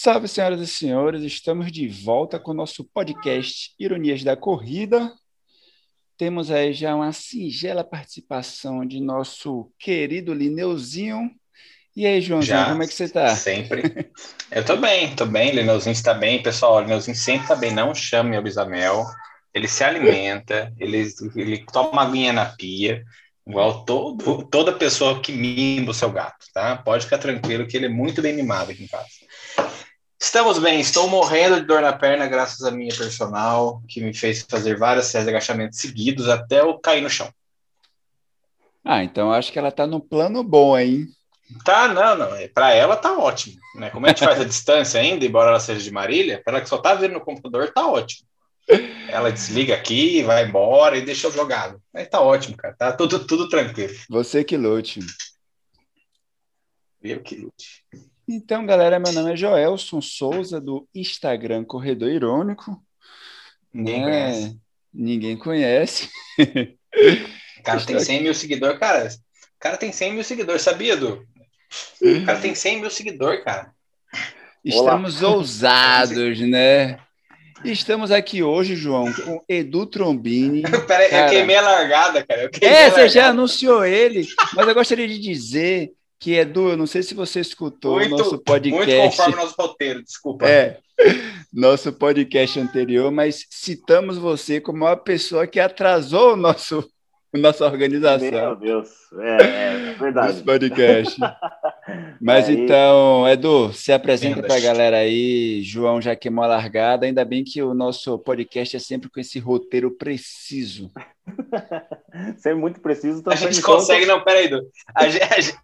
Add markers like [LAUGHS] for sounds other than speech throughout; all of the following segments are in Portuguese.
Salve, senhoras e senhores, estamos de volta com o nosso podcast Ironias da Corrida. Temos aí já uma singela participação de nosso querido Lineuzinho. E aí, Joãozinho, já, como é que você está? Sempre. Eu estou bem, estou bem, Lineuzinho está bem. Pessoal, o Lineuzinho sempre está bem, não chame o Bisamel. Ele se alimenta, ele, ele toma aguinha na pia, igual todo, toda pessoa que mima o seu gato, tá? Pode ficar tranquilo que ele é muito bem mimado aqui em casa. Estamos bem, estou morrendo de dor na perna graças à minha personal, que me fez fazer várias séries de agachamentos seguidos até eu cair no chão. Ah, então acho que ela tá no plano bom, hein? Tá, não, não. É, para ela tá ótimo. Né? Como a gente faz a [LAUGHS] distância ainda, embora ela seja de Marília, para ela que só tá vendo no computador, tá ótimo. Ela desliga aqui, vai embora e deixa eu jogado. Aí tá ótimo, cara. Tá tudo, tudo tranquilo. Você que lute. Eu que lute. Então, galera, meu nome é Joelson Souza, do Instagram Corredor Irônico. Ninguém né? conhece. Ninguém conhece. O [LAUGHS] cara tem 100 mil seguidores, cara. O cara tem 100 mil seguidores, sabia, Du? O cara tem 100 mil seguidores, cara. Estamos [LAUGHS] Olá. ousados, né? Estamos aqui hoje, João, com Edu Trombini. [LAUGHS] Peraí, eu queimei a largada, cara. é, você já anunciou ele, mas eu gostaria de dizer que Edu, eu não sei se você escutou o nosso podcast. Muito conforme nosso roteiro, desculpa. É, [LAUGHS] nosso podcast anterior, mas citamos você como uma pessoa que atrasou o nosso [LAUGHS] nossa organização. Meu Deus, é, é verdade. Nosso podcast. [LAUGHS] Mas aí... então, Edu, se apresenta para a galera aí. João já queimou a largada. Ainda bem que o nosso podcast é sempre com esse roteiro preciso. sempre muito preciso. A gente consegue, não, peraí, Edu. A gente, a gente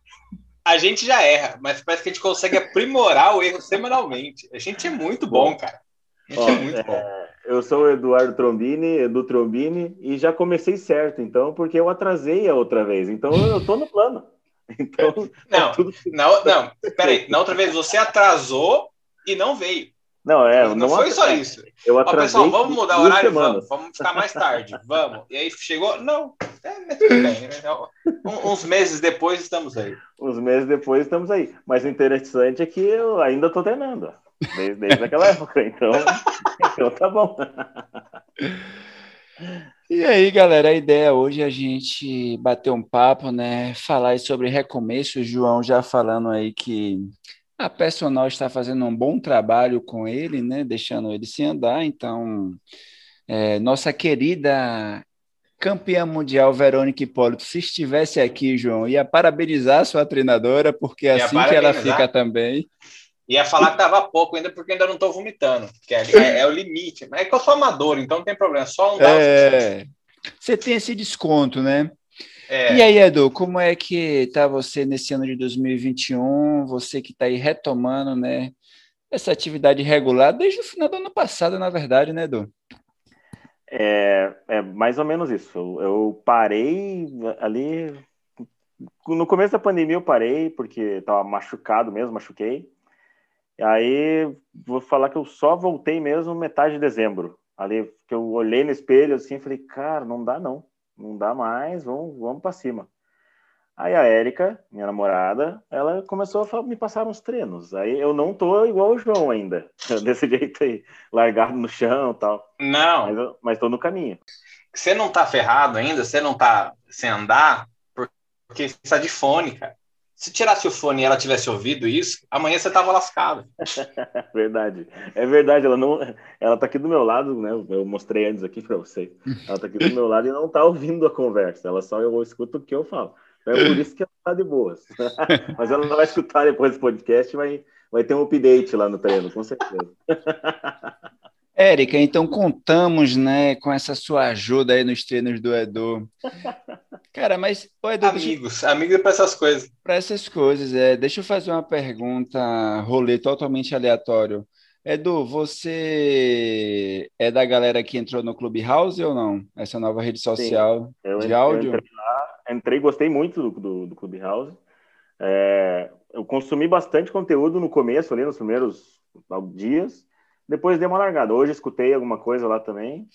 já erra, mas parece que a gente consegue aprimorar o erro semanalmente. A gente é muito bom, cara. A gente Ó, é muito é... bom. Eu sou o Eduardo Trombini, Edu Trombini, e já comecei certo, então, porque eu atrasei a outra vez. Então, eu tô no plano. [LAUGHS] Então, não, tudo... não, não, peraí. Na outra vez você atrasou e não veio. Não, é. Não, não foi só isso. Eu atrasei. Ó, pessoal, vamos mudar o horário? Vamos, vamos ficar mais tarde. Vamos. E aí chegou. Não, é, tudo bem. Né? Um, uns meses depois estamos aí. Uns meses depois estamos aí. Mas o interessante é que eu ainda estou treinando. Desde, desde aquela época. Então, [LAUGHS] então tá bom. E aí, galera, a ideia hoje é a gente bater um papo, né? Falar sobre recomeço. O João já falando aí que a personal está fazendo um bom trabalho com ele, né? Deixando ele se andar. Então, é, nossa querida campeã mundial Verônica Hipólito, se estivesse aqui, João, ia parabenizar sua treinadora, porque é assim que ela fica também. Ia falar que tava pouco ainda, porque ainda não estou vomitando, que é, é, é, o limite. Mas é que eu sou amador, então não tem problema, só um é... Você tem esse desconto, né? É. E aí, Edu, como é que tá você nesse ano de 2021? Você que está aí retomando, né? Essa atividade regular desde o final do ano passado, na verdade, né, Edu? É, é mais ou menos isso. Eu, parei ali. No começo da pandemia eu parei, porque estava machucado mesmo, machuquei. Aí vou falar que eu só voltei mesmo metade de dezembro. Ali que eu olhei no espelho assim, falei, cara, não dá não, não dá mais, vamos, vamos para cima. Aí a Érica, minha namorada, ela começou a me passar uns treinos. Aí eu não tô igual o João ainda, [LAUGHS] desse jeito aí, largado no chão e tal. Não. Mas, eu, mas tô no caminho. Você não tá ferrado ainda, você não tá sem andar, porque você tá de fone, cara. Se tirasse o fone e ela tivesse ouvido isso, amanhã você tava lascado. [LAUGHS] verdade. É verdade, ela não, ela tá aqui do meu lado, né? Eu mostrei antes aqui para você. Ela tá aqui do meu lado e não tá ouvindo a conversa. Ela só eu escuto o que eu falo. Então é por isso que ela tá de boas. [LAUGHS] Mas ela não vai escutar depois do podcast, vai vai ter um update lá no treino, com certeza. [LAUGHS] Érica, então contamos, né, com essa sua ajuda aí nos treinos do Edu. Cara, mas o Edu, amigos, deixa... amigos para essas coisas. Para essas coisas, é. Deixa eu fazer uma pergunta, rolê totalmente aleatório. Edu, você é da galera que entrou no Clubhouse ou não? Essa nova rede social Sim, de áudio? Entrei, entrei, gostei muito do, do, do Clubhouse. É, eu consumi bastante conteúdo no começo, ali nos primeiros dias. Depois dei uma largada. Hoje escutei alguma coisa lá também,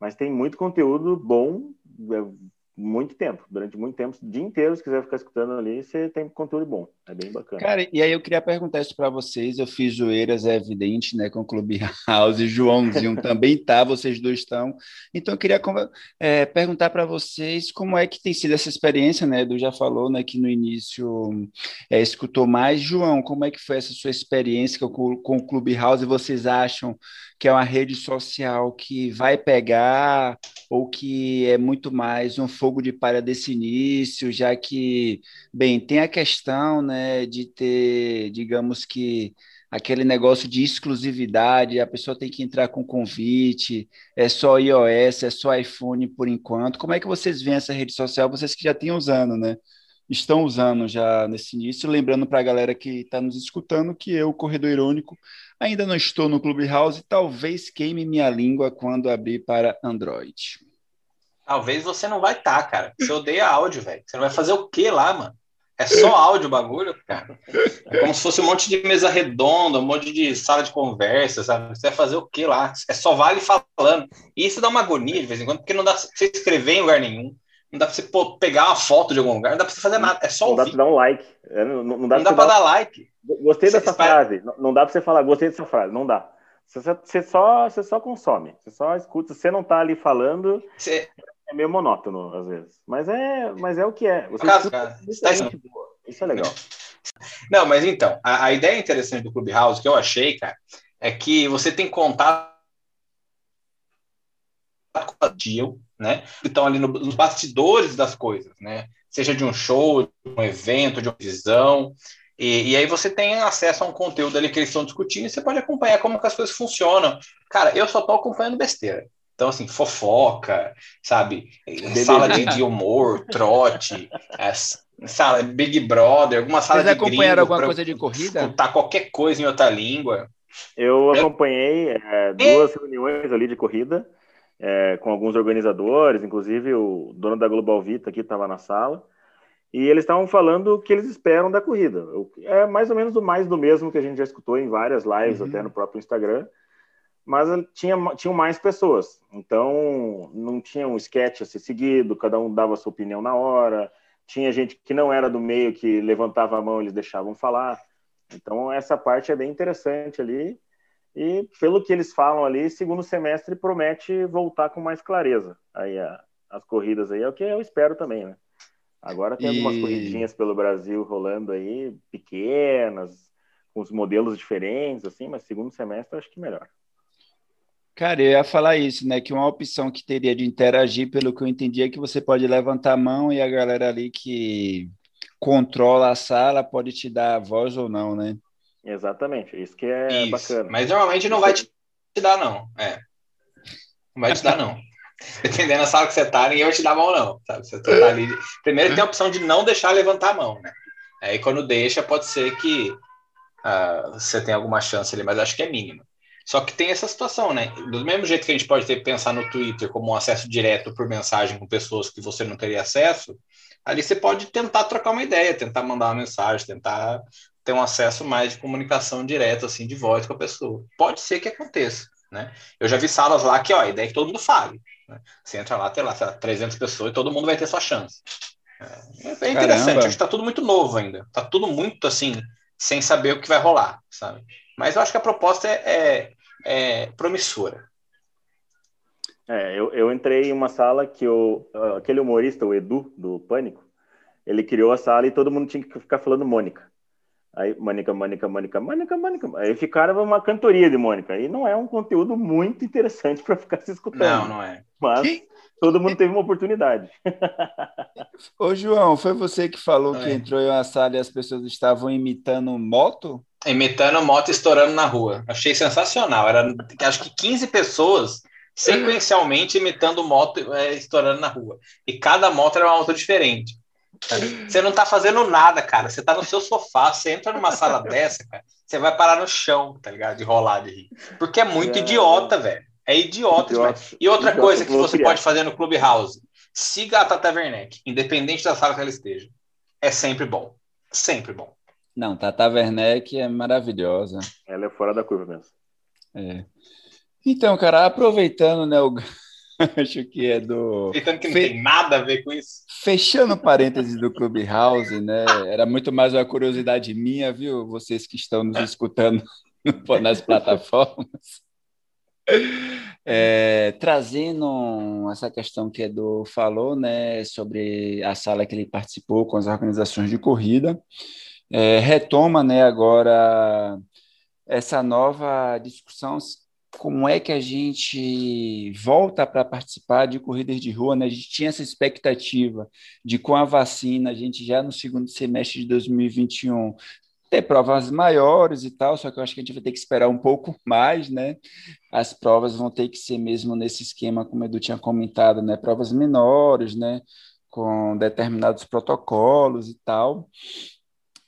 mas tem muito conteúdo bom, é, muito tempo, durante muito tempo, o dia inteiro, se quiser ficar escutando ali, você tem conteúdo bom. É bem bacana. Cara, e aí eu queria perguntar isso para vocês. Eu fiz zoeiras, é evidente, né, com o Clube House. Joãozinho também tá, vocês dois estão. Então eu queria é, perguntar para vocês como é que tem sido essa experiência, né? Edu já falou, né, que no início é, escutou mais. João, como é que foi essa sua experiência com, com o Clube House? Vocês acham que é uma rede social que vai pegar ou que é muito mais um fogo de palha desse início, já que, bem, tem a questão, né, de ter, digamos que aquele negócio de exclusividade, a pessoa tem que entrar com convite, é só iOS, é só iPhone por enquanto. Como é que vocês veem essa rede social? Vocês que já têm usando, né? Estão usando já nesse início, lembrando para a galera que está nos escutando que eu, Corredor Irônico, Ainda não estou no Clubhouse, talvez queime minha língua quando abrir para Android. Talvez você não vai estar, tá, cara. Você odeia áudio, velho. Você vai fazer o quê lá, mano? É só áudio o bagulho, cara. É como se fosse um monte de mesa redonda, um monte de sala de conversa, sabe? Você vai fazer o quê lá? É só vale falando. E isso dá uma agonia de vez em quando, porque não dá pra você escrever em lugar nenhum. Não dá pra você pegar uma foto de algum lugar, não dá pra você fazer nada. É só não ouvir. Dá pra dar um like. É, não, não, dá, não dá pra dar, like. Gostei você dessa frase. Não dá pra você falar, gostei dessa frase. Não dá. Você, você, só, você só consome. Você só escuta. Você não tá ali falando, você... é meio monótono às vezes. Mas é, mas é o que é. Você Caso, cara, tá... Isso é legal. [LAUGHS] Não, mas então, a, a ideia interessante do Clubhouse que eu achei, cara, é que você tem contato com o deal, né? Estão ali no, nos bastidores das coisas, né? Seja de um show, de um evento, de uma visão. E, e, aí você tem acesso a um conteúdo ali que eles estão discutindo e você pode acompanhar como que as coisas funcionam. Cara, eu só tô acompanhando besteira. Então, assim, fofoca, sabe? Sala de, de humor, trote, é, sala, Big Brother, alguma sala Vocês de acompanharam alguma coisa de corrida? Escutar qualquer coisa em outra língua. Eu acompanhei é, duas reuniões ali de corrida é, com alguns organizadores, inclusive o dono da Global Vita aqui estava na sala, e eles estavam falando o que eles esperam da corrida. É mais ou menos o mais do mesmo que a gente já escutou em várias lives, uhum. até no próprio Instagram, mas tinha, tinham mais pessoas, então não tinha um sketch a ser seguido, cada um dava a sua opinião na hora, tinha gente que não era do meio que levantava a mão, eles deixavam falar. Então essa parte é bem interessante ali e pelo que eles falam ali, segundo semestre promete voltar com mais clareza. Aí a, as corridas aí é o que eu espero também, né? Agora tem e... algumas corridinhas pelo Brasil rolando aí, pequenas, com os modelos diferentes, assim, mas segundo semestre acho que melhor. Cara, eu ia falar isso, né? Que uma opção que teria de interagir, pelo que eu entendi, é que você pode levantar a mão e a galera ali que controla a sala pode te dar a voz ou não, né? Exatamente, isso que é isso. bacana. Mas normalmente não vai te dar, não. É. Não vai te dar, não. [LAUGHS] Dependendo da sala que você tá, ninguém vai te dar a mão, não. Sabe? Você tá ali. Primeiro tem a opção de não deixar levantar a mão, né? Aí quando deixa, pode ser que uh, você tenha alguma chance ali, mas acho que é mínima. Só que tem essa situação, né? Do mesmo jeito que a gente pode ter que pensar no Twitter como um acesso direto por mensagem com pessoas que você não teria acesso, ali você pode tentar trocar uma ideia, tentar mandar uma mensagem, tentar ter um acesso mais de comunicação direta, assim, de voz com a pessoa. Pode ser que aconteça, né? Eu já vi salas lá que, ó, a ideia é que todo mundo fale. Né? Você entra lá, tem lá, lá 300 pessoas e todo mundo vai ter sua chance. É, é interessante, Caramba. acho que tá tudo muito novo ainda. Tá tudo muito, assim, sem saber o que vai rolar, sabe? Mas eu acho que a proposta é, é, é promissora. É, eu, eu entrei em uma sala que o, aquele humorista, o Edu, do Pânico, ele criou a sala e todo mundo tinha que ficar falando Mônica. Aí, Mônica, Mônica, Mônica, Mônica, Mônica. Aí ficaram uma cantoria de Mônica. E não é um conteúdo muito interessante para ficar se escutando. Não, não é. Mas todo mundo teve uma oportunidade. Ô, João, foi você que falou não que é. entrou em uma sala e as pessoas estavam imitando moto? Imitando moto estourando na rua. Achei sensacional. Era, acho que 15 pessoas sequencialmente imitando moto é, estourando na rua. E cada moto era uma moto diferente. Você não tá fazendo nada, cara. Você tá no seu sofá, você entra numa sala [LAUGHS] dessa, cara, você vai parar no chão, tá ligado? De rolar de rir. Porque é muito é... idiota, velho. É idiota, idiota. E outra idiota, coisa que você pode fazer no Clubhouse, siga a Tata Werneck, independente da sala que ela esteja. É sempre bom. Sempre bom. Não, Tata Werneck é maravilhosa. Ela é fora da curva mesmo. É. Então, cara, aproveitando, né, o Acho que é do. Pensando que não Fe... tem nada a ver com isso. Fechando parênteses do Clubhouse, né? Era muito mais uma curiosidade minha, viu? Vocês que estão nos escutando [LAUGHS] nas plataformas. É, trazendo essa questão que Edu falou, né, sobre a sala que ele participou com as organizações de corrida, é, retoma, né, agora essa nova discussão como é que a gente volta para participar de corridas de rua, né? A gente tinha essa expectativa de com a vacina, a gente já no segundo semestre de 2021 ter provas maiores e tal, só que eu acho que a gente vai ter que esperar um pouco mais, né? As provas vão ter que ser mesmo nesse esquema, como o Edu tinha comentado, né? Provas menores, né? Com determinados protocolos e tal.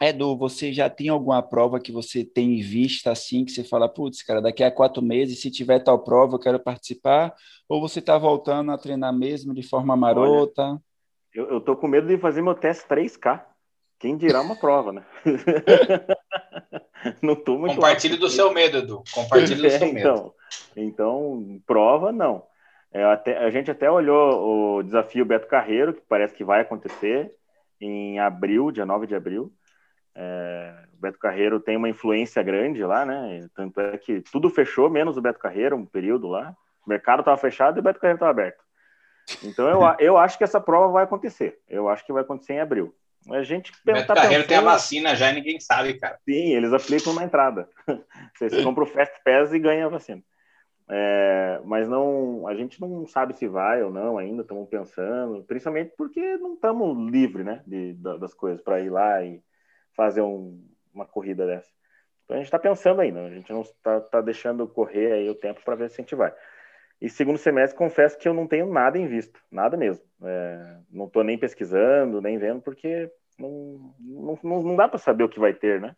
Edu, você já tem alguma prova que você tem em vista assim, que você fala, putz, cara, daqui a quatro meses, se tiver tal prova, eu quero participar? Ou você está voltando a treinar mesmo de forma marota? Olha, eu, eu tô com medo de fazer meu teste 3K. Quem dirá uma prova, né? [LAUGHS] não tô muito Compartilhe do seu medo, Edu. Compartilhe do [LAUGHS] é, seu então, medo. Então, prova, não. É, até, a gente até olhou o desafio Beto Carreiro, que parece que vai acontecer em abril, dia 9 de abril. É, o Beto Carreiro tem uma influência grande lá, né? Tanto é que tudo fechou, menos o Beto Carreiro, um período lá. O mercado estava fechado e o Beto Carreiro estava aberto. Então eu, [LAUGHS] eu acho que essa prova vai acontecer. Eu acho que vai acontecer em abril. A gente Beto tá Carreiro pensando... tem a vacina já e ninguém sabe, cara. Sim, eles aplicam na entrada. [LAUGHS] Você compra o Fast Pass e ganha a vacina. É, mas não, a gente não sabe se vai ou não ainda, estamos pensando, principalmente porque não estamos livres né, de, das coisas para ir lá e fazer um, uma corrida dessa. Então a gente está pensando ainda, a gente não está tá deixando correr aí o tempo para ver se a gente vai. E segundo semestre, confesso que eu não tenho nada em vista, nada mesmo. É, não estou nem pesquisando, nem vendo, porque não, não, não dá para saber o que vai ter, né?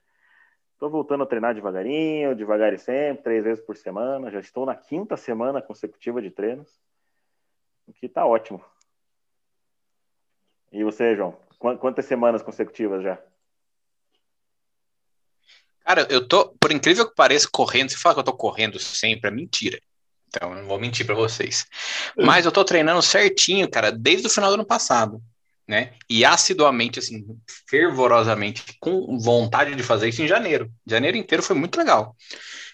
Estou voltando a treinar devagarinho, devagar e sempre, três vezes por semana. Já estou na quinta semana consecutiva de treinos, o que está ótimo. E você, João? Quantas semanas consecutivas já? Cara, eu tô, por incrível que pareça, correndo. Você fala que eu tô correndo sempre, é mentira. Então, eu não vou mentir para vocês. Mas eu tô treinando certinho, cara, desde o final do ano passado, né? E assiduamente, assim, fervorosamente, com vontade de fazer isso em janeiro. Janeiro inteiro foi muito legal.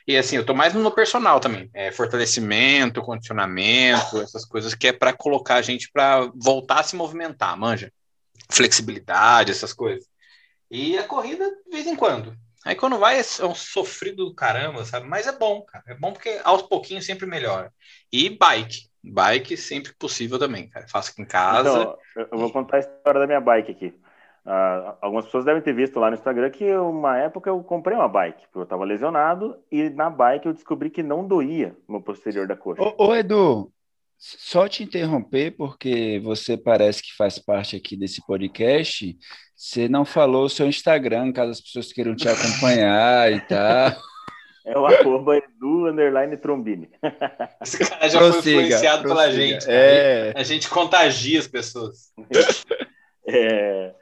E assim, eu tô mais no personal também. É, fortalecimento, condicionamento, essas coisas que é para colocar a gente para voltar a se movimentar, manja. Flexibilidade, essas coisas. E a corrida, de vez em quando. Aí quando vai é um sofrido do caramba, sabe? Mas é bom, cara. É bom porque aos pouquinhos sempre melhora. E bike. Bike sempre possível também, cara. Faço aqui em casa. Então, eu vou contar a história da minha bike aqui. Uh, algumas pessoas devem ter visto lá no Instagram que uma época eu comprei uma bike, porque eu estava lesionado, e na bike eu descobri que não doía no posterior da coxa. Ô, ô Edu, só te interromper, porque você parece que faz parte aqui desse podcast. Você não falou o seu Instagram, caso as pessoas queiram te acompanhar e tal. [LAUGHS] É o arroba Edu Underline Trombini. [LAUGHS] Esse cara já prossiga, foi influenciado prossiga. pela gente. É... A gente contagia as pessoas. [LAUGHS] É...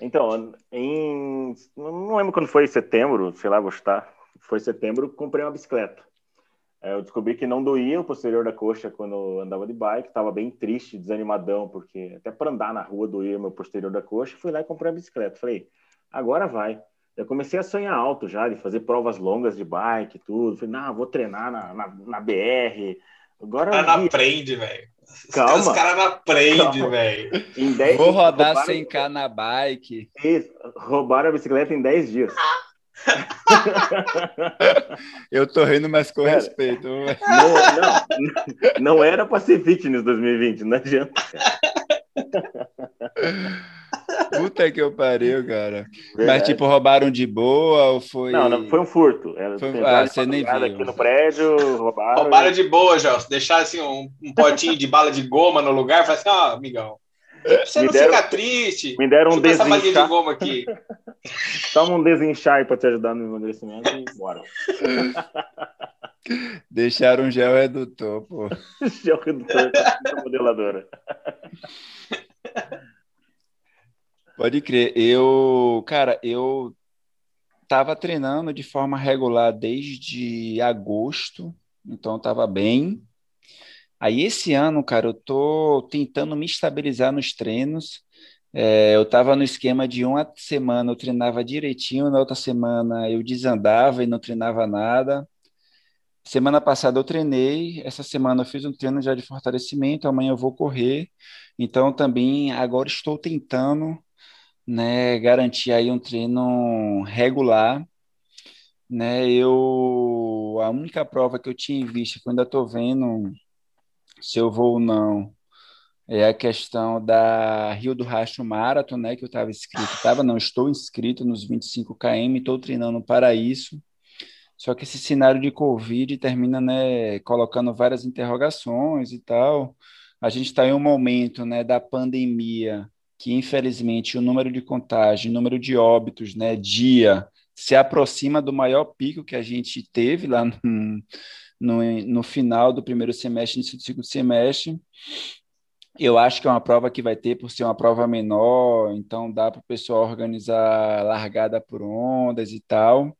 Então, em... não lembro quando foi, setembro, sei lá, vou chutar. Foi setembro, comprei uma bicicleta. É, eu descobri que não doía o posterior da coxa quando eu andava de bike, estava bem triste, desanimadão, porque até para andar na rua doía meu posterior da coxa. Fui lá e comprei a bicicleta. Falei, agora vai. Eu comecei a sonhar alto já, de fazer provas longas de bike e tudo. Falei, não, vou treinar na, na, na BR. Agora. Cara, não aprende, velho. Calma. Os caras não aprendem, velho. Vou rodar 100k na bike. Isso, roubaram a bicicleta em 10 dias. [LAUGHS] Eu tô rindo, mas com respeito. Não, não, não era para ser fitness 2020, não adianta. Puta que eu pariu, cara. Verdade. Mas, tipo, roubaram de boa ou foi. Não, não foi um furto. Foi... Ah, você nem viu. aqui no prédio, roubaram. Roubaram de boa, já. Deixar assim um, um potinho de bala de goma no lugar, falar assim, ó, oh, amigão. Você me não deram, fica triste. Me deram um desinchar. de goma aqui. [LAUGHS] Toma um desinchar para te ajudar no emagrecimento e bora. [LAUGHS] Deixaram um gel redutor, pô. [LAUGHS] gel redutor da modeladora. Pode crer. Eu, cara, eu tava treinando de forma regular desde agosto, então tava bem. Aí esse ano, cara, eu tô tentando me estabilizar nos treinos. É, eu estava no esquema de uma semana eu treinava direitinho, na outra semana eu desandava e não treinava nada. Semana passada eu treinei, essa semana eu fiz um treino já de fortalecimento, amanhã eu vou correr. Então também agora estou tentando, né, garantir aí um treino regular, né? Eu a única prova que eu tinha em vista, que eu ainda estou vendo se eu vou ou não, é a questão da Rio do Rastro Marathon, né, que eu estava inscrito, estava, não, estou inscrito nos 25 km, estou treinando para isso. Só que esse cenário de Covid termina, né, colocando várias interrogações e tal. A gente está em um momento, né, da pandemia que infelizmente o número de contágio, o número de óbitos, né, dia se aproxima do maior pico que a gente teve lá no, no, no final do primeiro semestre, início do segundo semestre. Eu acho que é uma prova que vai ter por ser uma prova menor, então dá para o pessoal organizar largada por ondas e tal.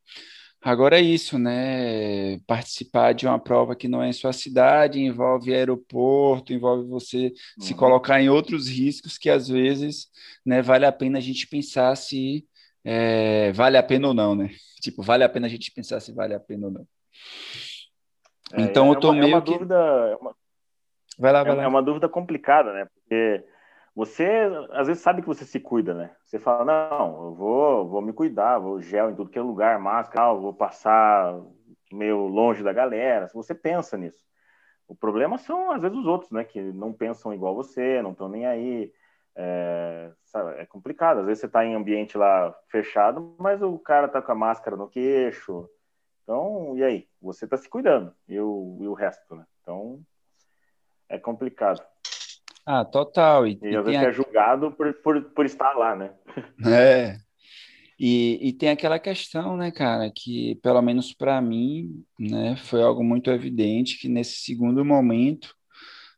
Agora é isso, né? Participar de uma prova que não é em sua cidade, envolve aeroporto, envolve você uhum. se colocar em outros riscos que às vezes né, vale a pena a gente pensar se é, vale a pena ou não, né? Tipo, vale a pena a gente pensar se vale a pena ou não. É, então é eu tô uma, meio é uma que... dúvida, é uma... Vai lá, vai é, lá. É uma dúvida complicada, né? Porque você às vezes sabe que você se cuida, né? Você fala, não, eu vou, vou me cuidar, vou gel em tudo que é lugar, máscara, vou passar meio longe da galera. Você pensa nisso. O problema são, às vezes, os outros, né? Que não pensam igual você, não estão nem aí. É, sabe, é, complicado. Às vezes você está em ambiente lá fechado, mas o cara tá com a máscara no queixo. Então, e aí? Você está se cuidando. E o, e o resto, né? Então, é complicado. Ah, total. E, e às vezes a... é julgado por, por, por estar lá, né? [LAUGHS] É. E, e tem aquela questão, né, cara, que pelo menos para mim, né, foi algo muito evidente que nesse segundo momento,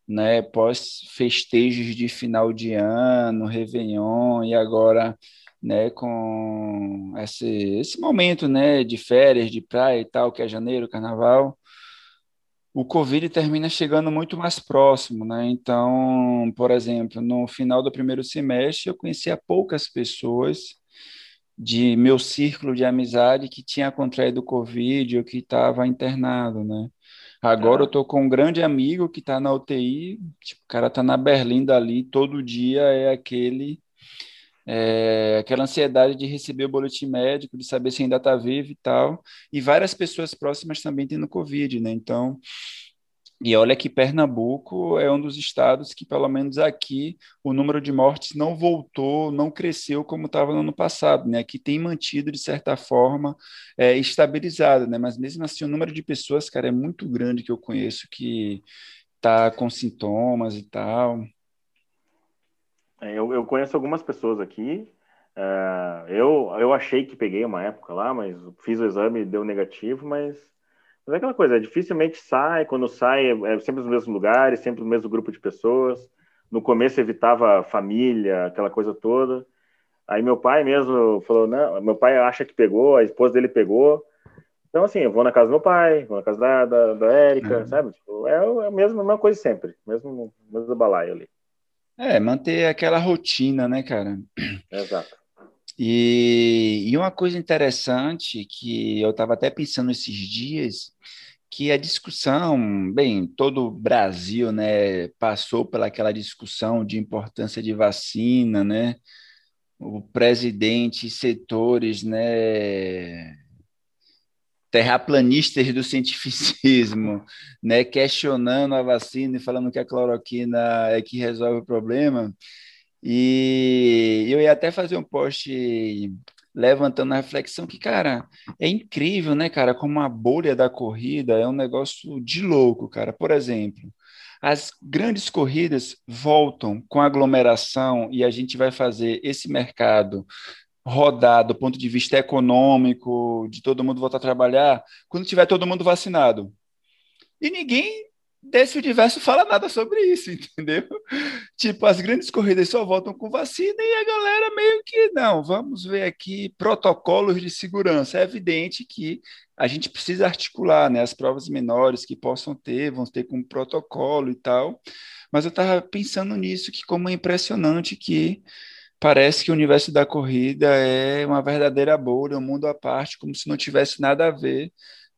né, pós festejos de final de ano, Réveillon e agora, né, com esse, esse momento, né, de férias, de praia e tal, que é janeiro, carnaval, o Covid termina chegando muito mais próximo, né? Então, por exemplo, no final do primeiro semestre, eu conhecia poucas pessoas de meu círculo de amizade que tinha contraído o Covid ou que estava internado, né? Agora ah. eu tô com um grande amigo que está na UTI, tipo, o cara está na Berlinda ali, todo dia é aquele é, aquela ansiedade de receber o boletim médico, de saber se ainda está vivo e tal. E várias pessoas próximas também tendo Covid, né? Então, e olha que Pernambuco é um dos estados que, pelo menos aqui, o número de mortes não voltou, não cresceu como estava no ano passado, né? Aqui tem mantido, de certa forma, é, estabilizado, né? Mas mesmo assim, o número de pessoas, cara, é muito grande que eu conheço que tá com sintomas e tal. É, eu, eu conheço algumas pessoas aqui. Uh, eu, eu achei que peguei uma época lá, mas fiz o exame e deu negativo, mas, mas é aquela coisa, dificilmente sai, quando sai é, é sempre nos mesmos lugares, sempre no mesmo grupo de pessoas. No começo evitava família, aquela coisa toda. Aí meu pai mesmo falou, não, meu pai acha que pegou, a esposa dele pegou. Então, assim, eu vou na casa do meu pai, vou na casa da, da, da Érica, uhum. sabe? Tipo, é, é a mesma, a mesma coisa sempre, mesmo, mesmo balaio ali. É, manter aquela rotina, né, cara? Exato. E, e uma coisa interessante que eu estava até pensando esses dias, que a discussão, bem, todo o Brasil, né, passou pelaquela discussão de importância de vacina, né? O presidente e setores, né, terraplanistas do cientificismo, [LAUGHS] né, questionando a vacina e falando que a cloroquina é que resolve o problema. E eu ia até fazer um post levantando a reflexão que, cara, é incrível, né, cara, como a bolha da corrida é um negócio de louco, cara. Por exemplo, as grandes corridas voltam com aglomeração e a gente vai fazer esse mercado rodar do ponto de vista econômico, de todo mundo voltar a trabalhar, quando tiver todo mundo vacinado. E ninguém desse universo fala nada sobre isso, [LAUGHS] entendeu? Tipo, as grandes corridas só voltam com vacina e a galera meio que não, vamos ver aqui protocolos de segurança. É evidente que a gente precisa articular, né, as provas menores que possam ter, vão ter como protocolo e tal. Mas eu estava pensando nisso que como é impressionante que parece que o universo da corrida é uma verdadeira bolha, um mundo à parte, como se não tivesse nada a ver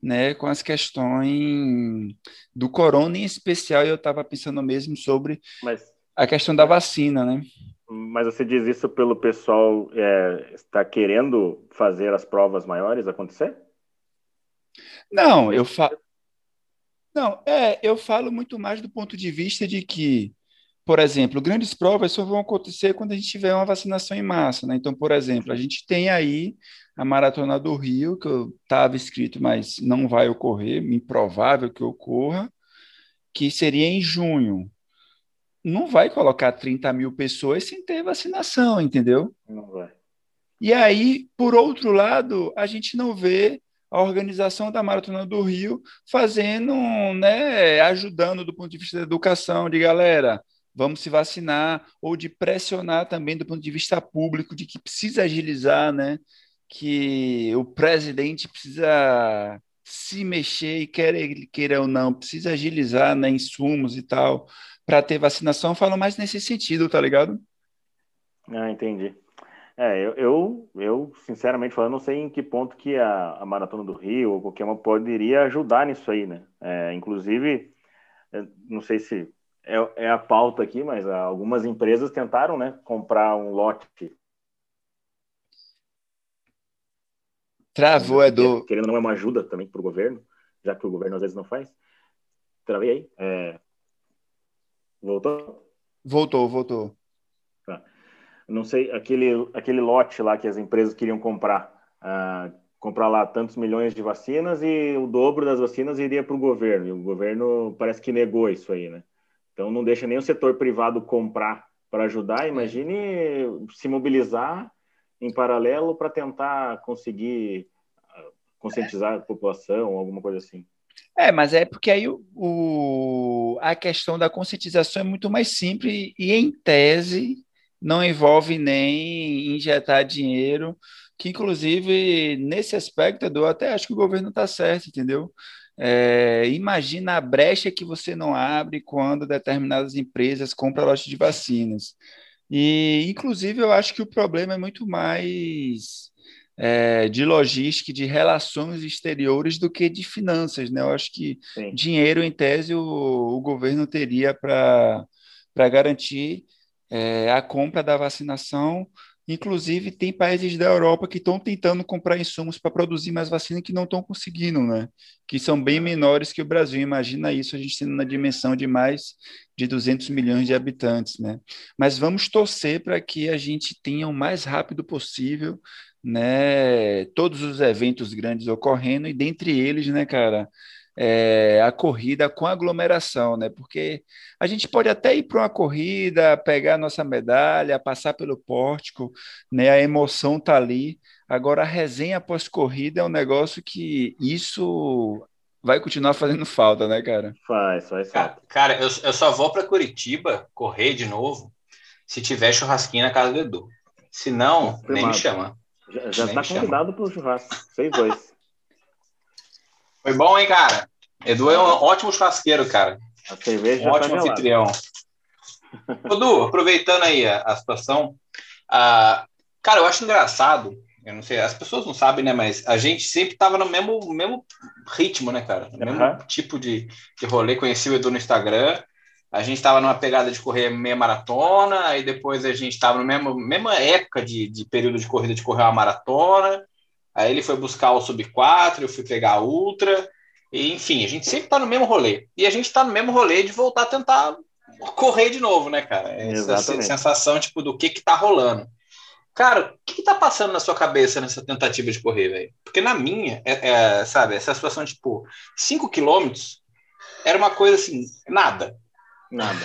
né, com as questões do corona em especial, e eu estava pensando mesmo sobre mas, a questão da vacina, né? Mas você diz isso pelo pessoal é, está querendo fazer as provas maiores acontecer? Não, eu falo. Não, é, eu falo muito mais do ponto de vista de que por exemplo, grandes provas só vão acontecer quando a gente tiver uma vacinação em massa, né? Então, por exemplo, a gente tem aí a Maratona do Rio, que estava escrito, mas não vai ocorrer, improvável que ocorra, que seria em junho. Não vai colocar 30 mil pessoas sem ter vacinação, entendeu? Não vai. E aí, por outro lado, a gente não vê a organização da Maratona do Rio fazendo, né, ajudando do ponto de vista da educação, de galera, vamos se vacinar, ou de pressionar também do ponto de vista público, de que precisa agilizar, né? que o presidente precisa se mexer e quer ele queira ou não, precisa agilizar né, insumos e tal, para ter vacinação, falam mais nesse sentido, tá ligado? Ah, entendi. É, eu, eu, eu, sinceramente falando, não sei em que ponto que a, a Maratona do Rio ou qualquer uma poderia ajudar nisso aí, né? É, inclusive, é, não sei se é, é a pauta aqui, mas algumas empresas tentaram, né, comprar um lote. Travou, Edu. Querendo não é uma ajuda também para o governo, já que o governo às vezes não faz. Travei aí. É... Voltou? Voltou, voltou. Tá. Não sei, aquele, aquele lote lá que as empresas queriam comprar, uh, comprar lá tantos milhões de vacinas e o dobro das vacinas iria para o governo. E o governo parece que negou isso aí, né? Então não deixa nem o setor privado comprar para ajudar. Imagine se mobilizar em paralelo para tentar conseguir ah, conscientizar a população, alguma coisa assim. É, mas é porque aí o, o, a questão da conscientização é muito mais simples e, em tese, não envolve nem injetar dinheiro, que, inclusive, nesse aspecto, eu até acho que o governo está certo, entendeu? É, imagina a brecha que você não abre quando determinadas empresas compram lote de vacinas. E, inclusive, eu acho que o problema é muito mais é, de logística, de relações exteriores do que de finanças. Né? Eu acho que Sim. dinheiro, em tese, o, o governo teria para garantir é, a compra da vacinação Inclusive, tem países da Europa que estão tentando comprar insumos para produzir mais vacina que não estão conseguindo, né? Que são bem menores que o Brasil. Imagina isso, a gente tendo na dimensão de mais de 200 milhões de habitantes, né? Mas vamos torcer para que a gente tenha o mais rápido possível, né? Todos os eventos grandes ocorrendo e dentre eles, né, cara? É, a corrida com aglomeração, né? Porque a gente pode até ir para uma corrida, pegar a nossa medalha, passar pelo pórtico, né? A emoção tá ali. Agora a resenha pós-corrida é um negócio que isso vai continuar fazendo falta, né, cara? Faz, faz falta. Cara, eu, eu só vou para Curitiba correr de novo se tiver churrasquinho na casa do Edu. Se não, nem me chama. Já, já tá convidado para o churrasco. Vocês dois. Foi bom, hein, cara? Edu é um ótimo churrasqueiro, cara. A cerveja um ótimo tá anfitrião. Edu, aproveitando aí a, a situação, uh, cara, eu acho engraçado, eu não sei, as pessoas não sabem, né, mas a gente sempre tava no mesmo, mesmo ritmo, né, cara? No mesmo uhum. tipo de, de rolê. Conheci o Edu no Instagram, a gente estava numa pegada de correr meia maratona, aí depois a gente estava na mesma, mesma época de, de período de corrida de correr uma maratona, Aí ele foi buscar o Sub 4, eu fui pegar a Ultra. E, enfim, a gente sempre tá no mesmo rolê. E a gente tá no mesmo rolê de voltar a tentar correr de novo, né, cara? Essa Exatamente. sensação, tipo, do que que tá rolando. Cara, o que, que tá passando na sua cabeça nessa tentativa de correr, velho? Porque na minha, é, é, sabe, essa situação, tipo, 5 quilômetros era uma coisa assim, nada. Nada.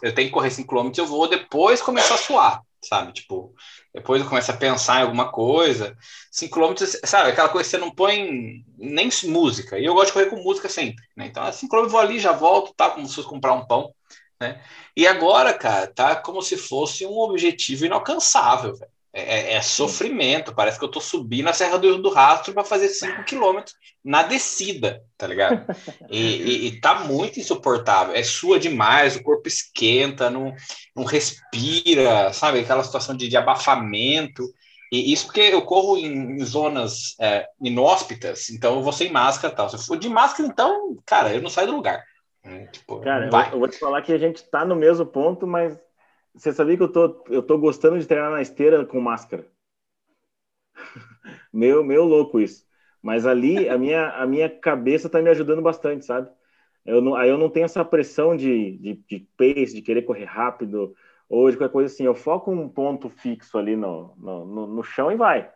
Eu tenho que correr 5 quilômetros, eu vou depois começar a suar sabe? Tipo, depois eu começo a pensar em alguma coisa. 5 quilômetros, sabe? Aquela coisa que você não põe nem música. E eu gosto de correr com música sempre, né? Então, 5 quilômetros eu vou ali, já volto, tá? Como se fosse comprar um pão, né? E agora, cara, tá como se fosse um objetivo inalcançável, velho. É, é, é, sofrimento. Parece que eu tô subindo a Serra do, do Rastro para fazer 5 [LAUGHS] quilômetros na descida, tá ligado? E, e, e, tá muito insuportável. É sua demais, o corpo esquenta, não, não respira, sabe? Aquela situação de, de abafamento. E isso porque eu corro em, em zonas é, inóspitas, então eu vou sem máscara tal. Se eu for de máscara, então, cara, eu não saio do lugar. Hum, tipo, cara, eu, eu, vou te falar que a gente tá no mesmo ponto, mas você sabia que eu tô, eu tô gostando de treinar na esteira com máscara? [LAUGHS] meu, meu louco isso. Mas ali a minha, a minha cabeça tá me ajudando bastante, sabe? Eu não, aí eu não tenho essa pressão de, de, de pace, de querer correr rápido, ou de qualquer coisa assim. Eu foco um ponto fixo ali no, no, no, no chão e vai.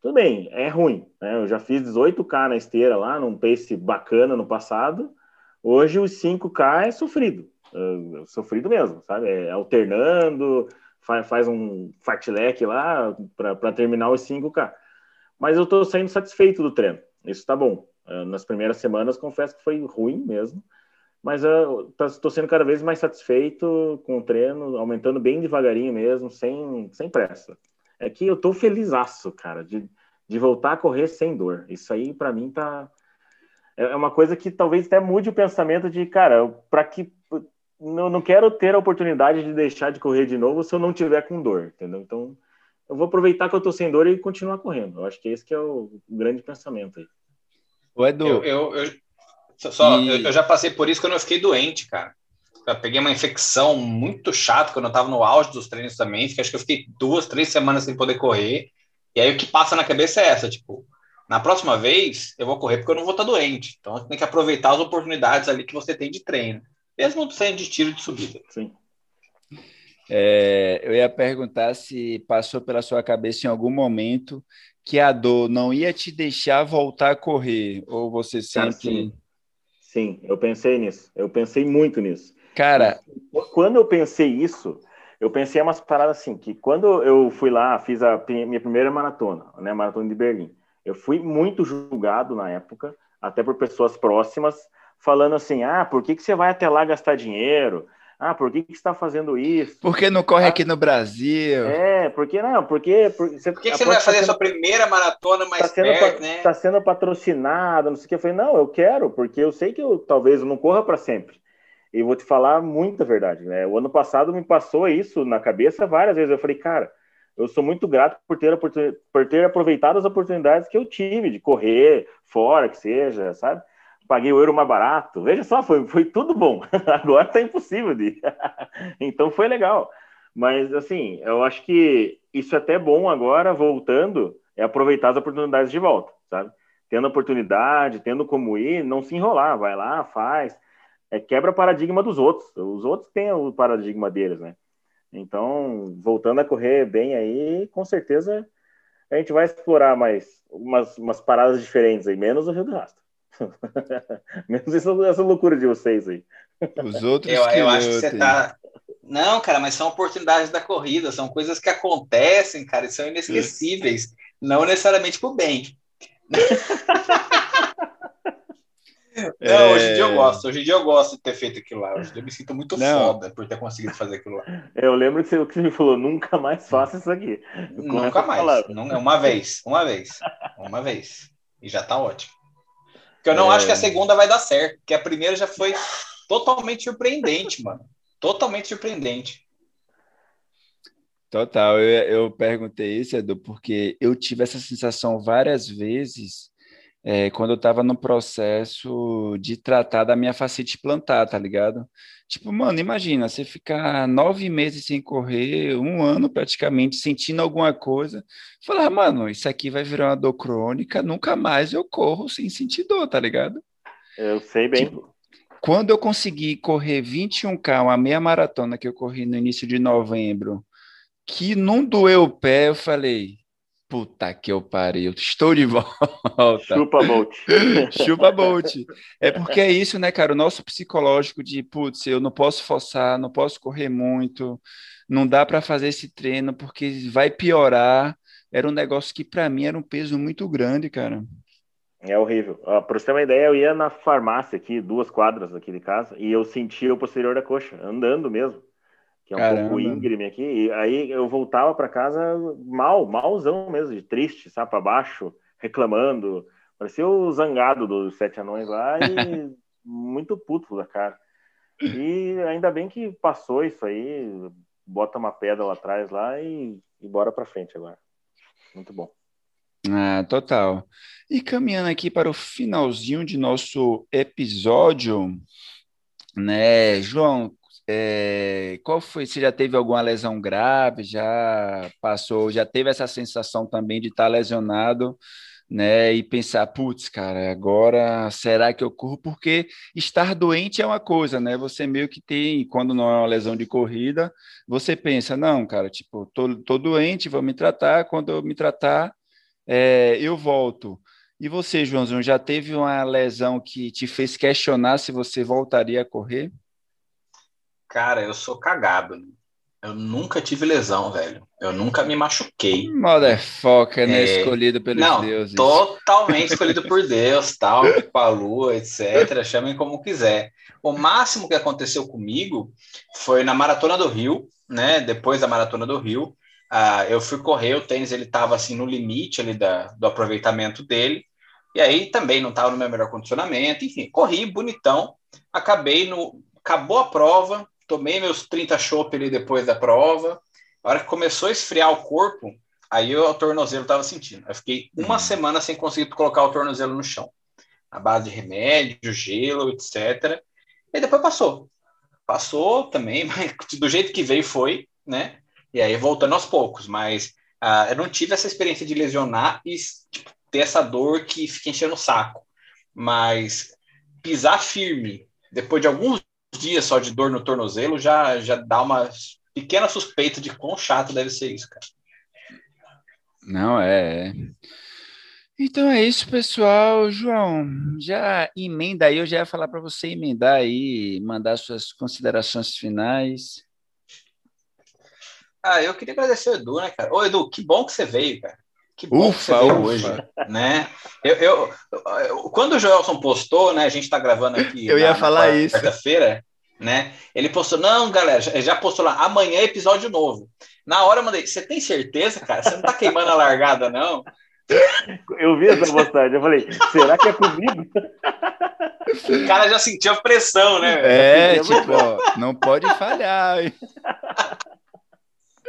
Tudo bem, é ruim. Né? Eu já fiz 18K na esteira lá, num pace bacana no passado. Hoje os 5K é sofrido uh, sofrido mesmo, sabe? É, alternando, faz, faz um fartlek lá para terminar os 5K. Mas eu estou saindo satisfeito do treino, isso está bom. Uh, nas primeiras semanas, confesso que foi ruim mesmo, mas estou sendo cada vez mais satisfeito com o treino, aumentando bem devagarinho mesmo, sem, sem pressa. É que eu estou felizaço, cara, de, de voltar a correr sem dor. Isso aí, para mim, tá. É, é uma coisa que talvez até mude o pensamento de, cara, para que não, não quero ter a oportunidade de deixar de correr de novo se eu não tiver com dor, entendeu? Então, eu vou aproveitar que eu tô sem dor e continuar correndo. Eu acho que esse que é o grande pensamento aí. O Edu. Eu, eu, eu só, e... eu, eu, já passei por isso quando eu fiquei doente, cara. Eu peguei uma infecção muito chata quando eu tava no auge dos treinos também. Que acho que eu fiquei duas, três semanas sem poder correr. E aí o que passa na cabeça é essa, tipo, na próxima vez eu vou correr porque eu não vou estar doente. Então você tem que aproveitar as oportunidades ali que você tem de treino mesmo saindo de tiro de subida. Sim. É, eu ia perguntar se passou pela sua cabeça em algum momento que a dor não ia te deixar voltar a correr, ou você sempre. sim. sim, eu pensei nisso. Eu pensei muito nisso. Cara. Quando eu pensei isso, eu pensei umas paradas assim, que quando eu fui lá, fiz a minha primeira maratona, né, maratona de Berlim, eu fui muito julgado na época, até por pessoas próximas, falando assim: ah, por que, que você vai até lá gastar dinheiro? Ah, por que, que você está fazendo isso? Por que não corre ah, aqui no Brasil? É, porque não, porque. Por, você, por que, que você não vai fazer tá sendo, sua primeira maratona mais tá sendo, perto, né? Está sendo patrocinado, não sei o que. Eu falei, não, eu quero, porque eu sei que eu talvez eu não corra para sempre. E vou te falar muita verdade, né? O ano passado me passou isso na cabeça várias vezes. Eu falei, cara, eu sou muito grato por ter, por ter aproveitado as oportunidades que eu tive de correr fora, que seja, sabe? Paguei o euro mais barato. Veja só, foi, foi tudo bom. [LAUGHS] Agora está impossível de. [LAUGHS] então foi legal. Mas, assim, eu acho que isso é até bom agora, voltando, é aproveitar as oportunidades de volta, sabe? Tendo oportunidade, tendo como ir, não se enrolar, vai lá, faz. É, quebra o paradigma dos outros. Os outros têm o paradigma deles, né? Então, voltando a correr bem aí, com certeza a gente vai explorar mais umas, umas paradas diferentes aí, menos o Rio do Rastro. [LAUGHS] Menos essa, essa loucura de vocês aí. Os outros. Eu, eu acho que você tá. Não, cara, mas são oportunidades da corrida, são coisas que acontecem, cara, e são inesquecíveis. não necessariamente pro bem. [LAUGHS] Não, é... hoje em dia eu gosto. Hoje em dia eu gosto de ter feito aquilo lá. Hoje em dia eu me sinto muito não. foda por ter conseguido fazer aquilo lá. Eu lembro que você, que você me falou, nunca mais faça isso aqui. nunca mais. Não, uma vez, uma vez. Uma vez. E já tá ótimo. Porque eu não é... acho que a segunda vai dar certo, porque a primeira já foi totalmente surpreendente, mano. Totalmente surpreendente. Total, eu, eu perguntei isso, Edu, porque eu tive essa sensação várias vezes é, quando eu estava no processo de tratar da minha facite plantar, tá ligado? Tipo, mano, imagina, você ficar nove meses sem correr, um ano praticamente, sentindo alguma coisa, falar, mano, isso aqui vai virar uma dor crônica, nunca mais eu corro sem sentir dor, tá ligado? Eu sei bem. Tipo, quando eu consegui correr 21K, uma meia maratona que eu corri no início de novembro, que não doeu o pé, eu falei, Puta que eu pariu, estou de [LAUGHS] volta. Chupa Bolt. [LAUGHS] Chupa Bolt. É porque é isso, né, cara? O nosso psicológico de, putz, eu não posso forçar, não posso correr muito, não dá para fazer esse treino porque vai piorar. Era um negócio que para mim era um peso muito grande, cara. É horrível. Uh, para você ter uma ideia, eu ia na farmácia aqui, duas quadras aqui de casa, e eu sentia o posterior da coxa, andando mesmo. Que é um Caramba. pouco íngreme aqui. E aí eu voltava para casa mal, malzão mesmo, de triste, sabe, para baixo, reclamando. Parecia o zangado dos sete anões lá e [LAUGHS] muito puto da cara. E ainda bem que passou isso aí, bota uma pedra lá atrás lá e, e bora para frente agora. Muito bom. Ah, total. E caminhando aqui para o finalzinho de nosso episódio, né, João, é, qual foi? Você já teve alguma lesão grave? Já passou? Já teve essa sensação também de estar lesionado? né? E pensar, putz, cara, agora será que eu corro? Porque estar doente é uma coisa, né? Você meio que tem, quando não é uma lesão de corrida, você pensa, não, cara, tipo, tô, tô doente, vou me tratar, quando eu me tratar, é, eu volto. E você, Joãozinho, já teve uma lesão que te fez questionar se você voltaria a correr? Cara, eu sou cagado. Eu nunca tive lesão, velho. Eu nunca me machuquei. Motherfucker, né? É... Escolhido pelos Não, deuses. Totalmente escolhido [LAUGHS] por Deus, tal, com a lua, etc. Chamem como quiser. O máximo que aconteceu comigo foi na Maratona do Rio, né? Depois da Maratona do Rio. Uh, eu fui correr, o tênis ele estava assim no limite ali da, do aproveitamento dele. E aí também não estava no meu melhor condicionamento. Enfim, corri bonitão. Acabei no. Acabou a prova, tomei meus 30 chopp ali depois da prova. A hora que começou a esfriar o corpo, aí eu, o tornozelo estava sentindo. Eu fiquei uma uhum. semana sem conseguir colocar o tornozelo no chão. A base de remédio, gelo, etc. E depois passou. Passou também, [LAUGHS] mas do jeito que veio foi, né? E aí voltando aos poucos, mas uh, eu não tive essa experiência de lesionar e tipo, ter essa dor que fica enchendo o saco. Mas pisar firme, depois de alguns dias só de dor no tornozelo já, já dá uma pequena suspeita de quão chato deve ser isso, cara. Não, é. é. Então é isso, pessoal. João, já emenda aí, eu já ia falar para você emendar aí, mandar suas considerações finais. Ah, eu queria agradecer o Edu, né, cara? Ô, Edu, que bom que você veio, cara. Que bom ufa, que ufa. hoje, né? Eu, eu, eu, quando o Joelson postou, né? A gente está gravando aqui. Eu na, ia falar na isso. Quarta-feira, né? Ele postou, não, galera, já postou lá, amanhã é episódio novo. Na hora eu mandei, você tem certeza, cara? Você não tá queimando a largada, não? Eu vi essa postagem, eu falei, será que é comigo? O cara já sentiu a pressão, né? É, tipo, ó, não pode falhar. Hein?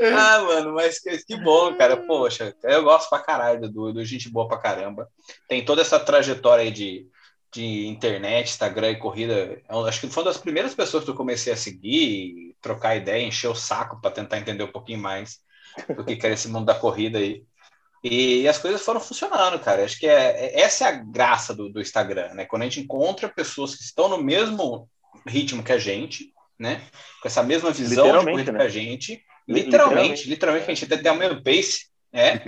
[LAUGHS] Ah, mano, mas que, que, bom, cara. Poxa, eu gosto pra caralho do, do gente boa pra caramba. Tem toda essa trajetória aí de, de internet, Instagram e corrida. Eu acho que foi uma das primeiras pessoas que eu comecei a seguir, trocar ideia, encher o saco para tentar entender um pouquinho mais do que era esse mundo da corrida aí. E as coisas foram funcionando, cara. Acho que é, é, essa é a graça do, do Instagram, né? Quando a gente encontra pessoas que estão no mesmo ritmo que a gente, né? Com essa mesma visão de corrida né? que a gente Literalmente, literalmente, a gente tem o mesmo pace, né?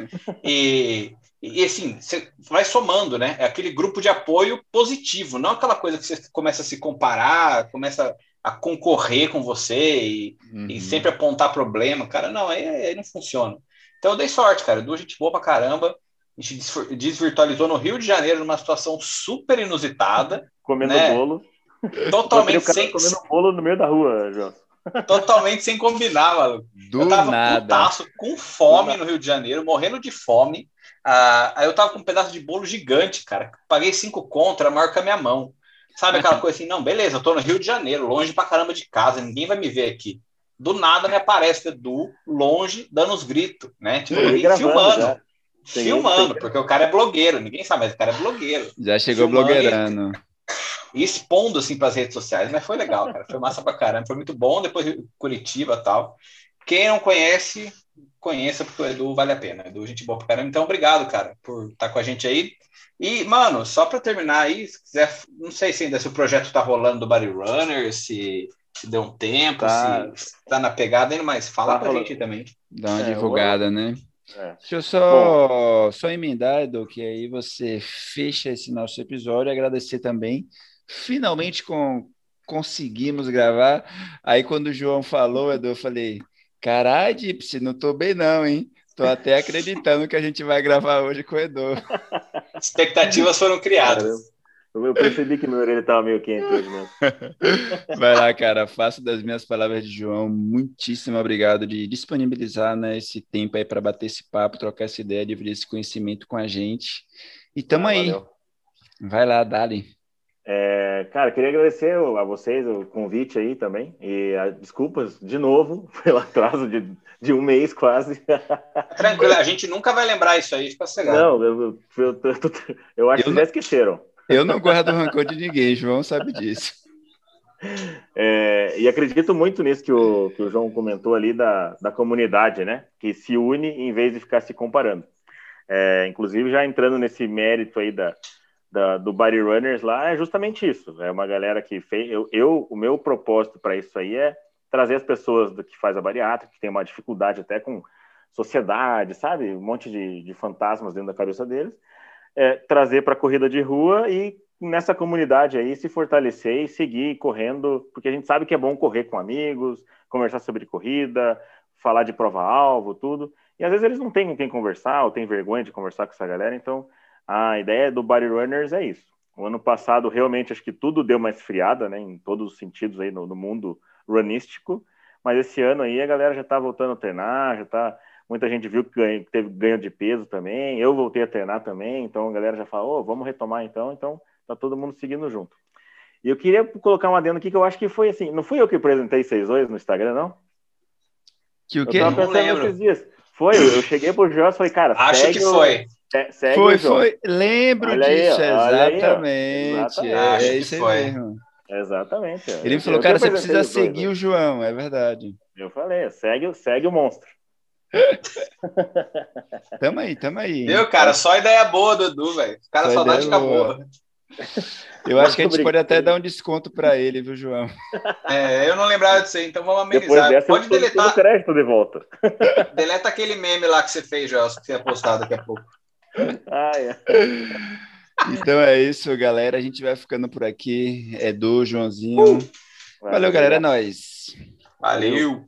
E, e assim, você vai somando, né? É aquele grupo de apoio positivo, não aquela coisa que você começa a se comparar, começa a concorrer com você e, uhum. e sempre apontar problema. Cara, não, aí, aí, não funciona. Então eu dei sorte, cara. Duas gente boa pra caramba. A gente desvirtualizou no Rio de Janeiro numa situação super inusitada. Comendo né? bolo. Totalmente sem. Comendo bolo no meio da rua, João. Totalmente sem combinar, mano. Do eu tava nada. putaço, com fome no Rio de Janeiro, morrendo de fome. Ah, aí eu tava com um pedaço de bolo gigante, cara. Paguei cinco contra, maior que a minha mão. Sabe aquela [LAUGHS] coisa assim? Não, beleza, eu tô no Rio de Janeiro, longe pra caramba de casa, ninguém vai me ver aqui. Do nada me aparece Edu, longe, dando os gritos, né? Tipo, filmando. Já. Filmando, porque o cara é blogueiro, ninguém sabe, mas o cara é blogueiro. Já chegou blogueirando e expondo assim para as redes sociais, mas foi legal, cara. Foi massa pra caramba, foi muito bom. Depois Curitiba tal. Quem não conhece, conheça, porque o Edu vale a pena. Edu, gente boa pra caramba. Então, obrigado, cara, por estar com a gente aí. E, mano, só para terminar aí, se quiser, não sei se ainda se o projeto tá rolando do Body Runner, se, se deu um tempo, tá. se tá na pegada ainda, mas fala tá pra rolando. gente também. Dá uma é, divulgada, né? É. Deixa eu só, só emendar, Edu, que aí você fecha esse nosso episódio. Agradecer também finalmente com, conseguimos gravar. Aí quando o João falou, Edu, eu falei, Caralho, Dipsy, não tô bem não, hein? Tô até acreditando que a gente vai gravar hoje com o Edu. [LAUGHS] Expectativas foram criadas. Eu percebi que meu orelha estava meio quente hoje mesmo. [LAUGHS] Vai lá, cara. Faço das minhas palavras de João. Muitíssimo obrigado de disponibilizar né, esse tempo aí para bater esse papo, trocar essa ideia, dividir esse conhecimento com a gente. E tamo ah, aí. Valeu. Vai lá, Dali. É, cara, queria agradecer a vocês o convite aí também. E a, desculpas de novo [LAUGHS] pelo atraso de, de um mês quase. [LAUGHS] Tranquilo, a gente nunca vai lembrar isso aí, fica cegado. Não, eu, eu, eu, eu acho eu que não... já esqueceram. Eu não guardo rancor de ninguém, João sabe disso. É, e acredito muito nisso que o, que o João comentou ali da, da comunidade, né? Que se une em vez de ficar se comparando. É, inclusive, já entrando nesse mérito aí da, da, do Body Runners lá, é justamente isso. É uma galera que fez. Eu, eu o meu propósito para isso aí é trazer as pessoas do, que faz a bariátrica, que tem uma dificuldade até com sociedade, sabe? Um monte de, de fantasmas dentro da cabeça deles é, trazer para a corrida de rua e nessa comunidade aí se fortalecer e seguir correndo, porque a gente sabe que é bom correr com amigos, conversar sobre corrida, falar de prova-alvo, tudo. E às vezes eles não têm com quem conversar, ou têm vergonha de conversar com essa galera, então a ideia do Body Runners é isso. O ano passado, realmente, acho que tudo deu uma esfriada, né, em todos os sentidos aí no, no mundo runístico, mas esse ano aí a galera já está voltando a treinar, já está Muita gente viu que ganho, teve ganho de peso também. Eu voltei a treinar também, então a galera já falou, oh, vamos retomar então. Então tá todo mundo seguindo junto. E eu queria colocar um adendo aqui que eu acho que foi assim, não fui eu que apresentei vocês dois no Instagram, não? Que o quê? Eu tava pensando nesses dias. Foi, eu cheguei pro João e falei, cara, acho que foi. O... Segue foi, foi. Lembro olha disso, aí, exatamente. Aí, é, acho que foi. Mesmo. Exatamente. Ele falou, cara, você precisa seguir dois, o João, é verdade. Eu falei, segue, segue o monstro. [LAUGHS] tamo aí, tamo aí. Viu, cara? Só ideia boa do Edu, velho. O cara só, dá de boa. [LAUGHS] Eu acho que a gente pode até dar um desconto para ele, viu, João? [LAUGHS] É, eu não lembrava disso aí, então vamos amenizar. Dessa, pode deletar. crédito de volta. Deleta aquele meme lá que você fez, João, que você ia postar daqui a pouco. Ah, é. Então é isso, galera. A gente vai ficando por aqui. Edu, Joãozinho. Uh, valeu, galera. É nóis. Valeu.